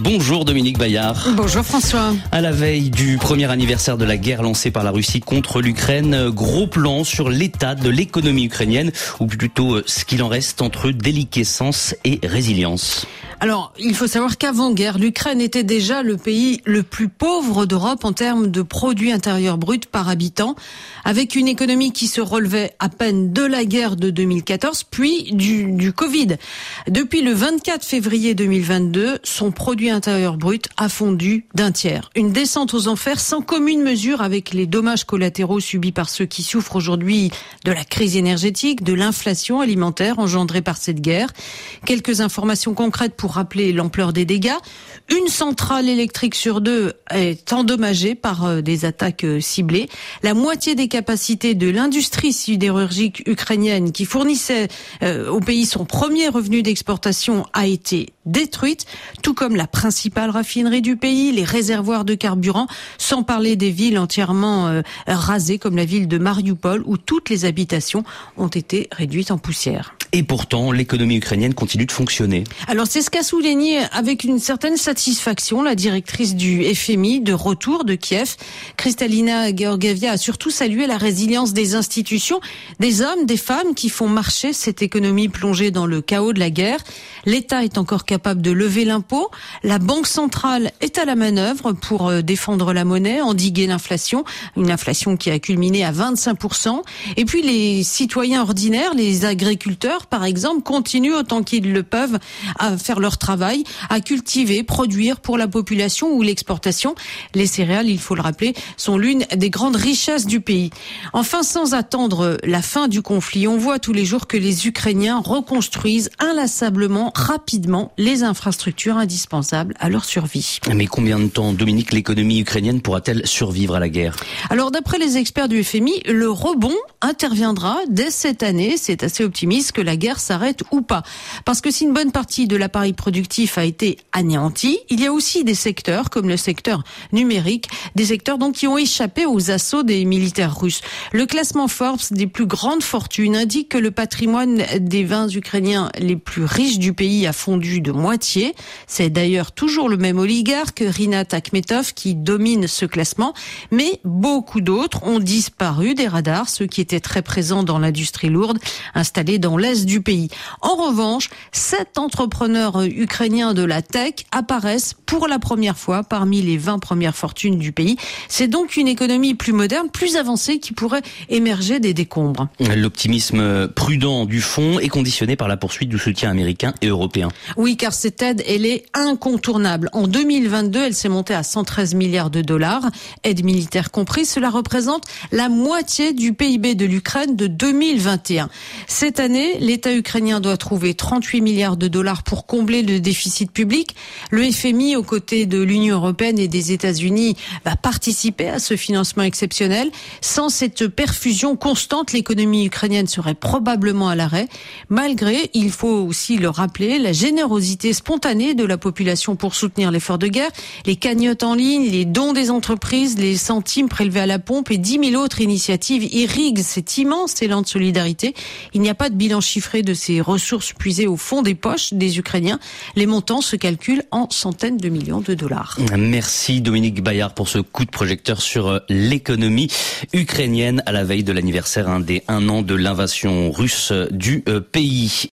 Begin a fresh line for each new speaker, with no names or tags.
Bonjour Dominique Bayard.
Bonjour François.
À la veille du premier anniversaire de la guerre lancée par la Russie contre l'Ukraine, gros plan sur l'état de l'économie ukrainienne, ou plutôt ce qu'il en reste entre déliquescence et résilience.
Alors, il faut savoir qu'avant-guerre, l'Ukraine était déjà le pays le plus pauvre d'Europe en termes de produits intérieurs bruts par habitant, avec une économie qui se relevait à peine de la guerre de 2014, puis du, du Covid. Depuis le 24 février 2022, son produit intérieur brut a fondu d'un tiers. Une descente aux enfers sans commune mesure avec les dommages collatéraux subis par ceux qui souffrent aujourd'hui de la crise énergétique, de l'inflation alimentaire engendrée par cette guerre. Quelques informations concrètes pour rappeler l'ampleur des dégâts. Une centrale électrique sur deux est endommagée par euh, des attaques euh, ciblées. La moitié des capacités de l'industrie sidérurgique ukrainienne qui fournissait euh, au pays son premier revenu d'exportation a été détruite, tout comme la principale raffinerie du pays, les réservoirs de carburant, sans parler des villes entièrement rasées comme la ville de Mariupol où toutes les habitations ont été réduites en poussière.
Et pourtant, l'économie ukrainienne continue de fonctionner.
Alors c'est ce qu'a souligné avec une certaine satisfaction la directrice du FMI de retour de Kiev, Kristalina Georgieva, a surtout salué la résilience des institutions, des hommes, des femmes qui font marcher cette économie plongée dans le chaos de la guerre. L'État est encore capable de lever l'impôt. La Banque centrale est à la manœuvre pour euh, défendre la monnaie, endiguer l'inflation, une inflation qui a culminé à 25%. Et puis les citoyens ordinaires, les agriculteurs, par exemple, continuent autant qu'ils le peuvent à faire leur travail, à cultiver, produire pour la population ou l'exportation. Les céréales, il faut le rappeler, sont l'une des grandes richesses du pays. Enfin, sans attendre la fin du conflit, on voit tous les jours que les Ukrainiens reconstruisent inlassablement, rapidement, les infrastructures indispensables à leur survie.
Mais combien de temps, Dominique, l'économie ukrainienne pourra-t-elle survivre à la guerre?
Alors, d'après les experts du FMI, le rebond interviendra dès cette année. C'est assez optimiste que la guerre s'arrête ou pas. Parce que si une bonne partie de l'appareil productif a été anéanti, il y a aussi des secteurs, comme le secteur numérique, des secteurs donc qui ont échappé aux assauts des militaires russes. Le classement Forbes des plus grandes fortunes indique que le patrimoine des 20 Ukrainiens les plus riches du pays a fondu de moitié. C'est d'ailleurs toujours le même oligarque, Rinat Akhmetov, qui domine ce classement. Mais beaucoup d'autres ont disparu des radars, ceux qui étaient très présents dans l'industrie lourde, installée dans l'est du pays. En revanche, sept entrepreneurs ukrainiens de la tech apparaissent pour la première fois parmi les 20 premières fortunes du pays. C'est donc une économie plus moderne, plus avancée qui pourrait émerger des décombres.
L'optimisme prudent du fonds est conditionné par la poursuite du soutien américain et européen.
Oui, car cette aide, elle est incontournable. En 2022, elle s'est montée à 113 milliards de dollars, aide militaire comprise. Cela représente la moitié du PIB de l'Ukraine de 2021. Cette année, l'État ukrainien doit trouver 38 milliards de dollars pour combler le déficit public. Le FMI, aux côtés de l'Union européenne et des États-Unis, va participer à ce financement exceptionnel. Sans cette perfusion constante, l'économie ukrainienne serait probablement à l'arrêt. Malgré, il faut aussi le rappeler, la générosité spontanée de la population pour soutenir l'effort de guerre, les cagnottes en ligne, les dons des entreprises, les centimes prélevés à la pompe et 10 000 autres initiatives irriguent cet immense élan de solidarité. Il n'y a pas de bilan de ces ressources puisées au fond des poches des Ukrainiens. Les montants se calculent en centaines de millions de dollars.
Merci Dominique Bayard pour ce coup de projecteur sur euh, l'économie ukrainienne à la veille de l'anniversaire des un an de l'invasion russe du euh, pays.